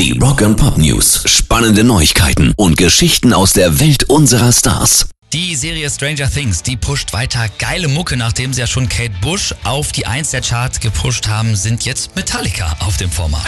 Die Rock and Pop News. Spannende Neuigkeiten und Geschichten aus der Welt unserer Stars. Die Serie Stranger Things, die pusht weiter geile Mucke, nachdem sie ja schon Kate Bush auf die 1 der Charts gepusht haben, sind jetzt Metallica auf dem Format.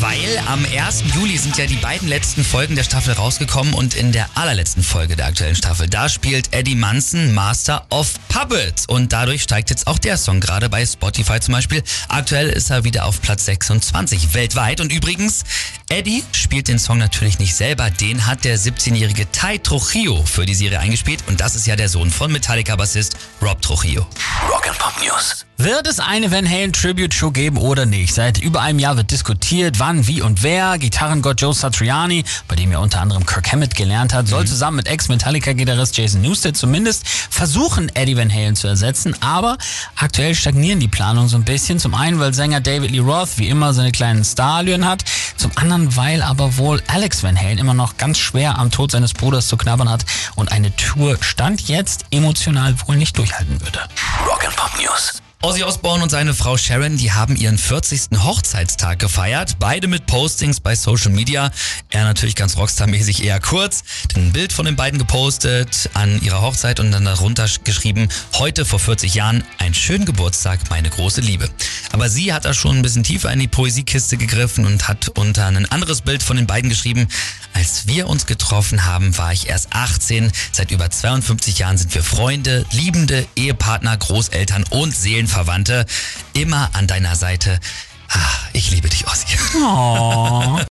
Weil am 1. Juli sind ja die beiden letzten Folgen der Staffel rausgekommen und in der allerletzten Folge der aktuellen Staffel, da spielt Eddie Munson Master of Puppets und dadurch steigt jetzt auch der Song, gerade bei Spotify zum Beispiel. Aktuell ist er wieder auf Platz 26 weltweit und übrigens, Eddie spielt den Song natürlich nicht selber, den hat der 17-jährige Ty Trujillo für die Serie eingespielt und das ist ja der Sohn von Metallica-Bassist Rob Trujillo. Rock and Pop News. Wird es eine Van Halen Tribute Show geben oder nicht? Seit über einem Jahr wird diskutiert, wann, wie und wer. Gitarrengott Joe Satriani, bei dem ja unter anderem Kirk Hammett gelernt hat, soll zusammen mit Ex-Metallica-Gitarrist Jason Newsted zumindest versuchen, Eddie Van Halen zu ersetzen. Aber aktuell stagnieren die Planungen so ein bisschen. Zum einen, weil Sänger David Lee Roth wie immer seine kleinen Starallüren hat. Zum anderen, weil aber wohl Alex Van Halen immer noch ganz schwer am Tod seines Bruders zu knabbern hat und eine Tour Stand jetzt emotional wohl nicht durchhalten würde. Rock and Pop News. Ozzy Osbourne und seine Frau Sharon, die haben ihren 40. Hochzeitstag gefeiert. Beide mit Postings bei Social Media. Er natürlich ganz Rockstar-mäßig eher kurz. Ein Bild von den beiden gepostet an ihrer Hochzeit und dann darunter geschrieben, heute vor 40 Jahren, ein schönen Geburtstag, meine große Liebe. Aber sie hat da schon ein bisschen tiefer in die Poesiekiste gegriffen und hat unter ein anderes Bild von den beiden geschrieben, als wir uns getroffen haben, war ich erst 18. Seit über 52 Jahren sind wir Freunde, Liebende, Ehepartner, Großeltern und Seelenverwandte. Immer an deiner Seite. Ah, ich liebe dich, Ossi. Oh.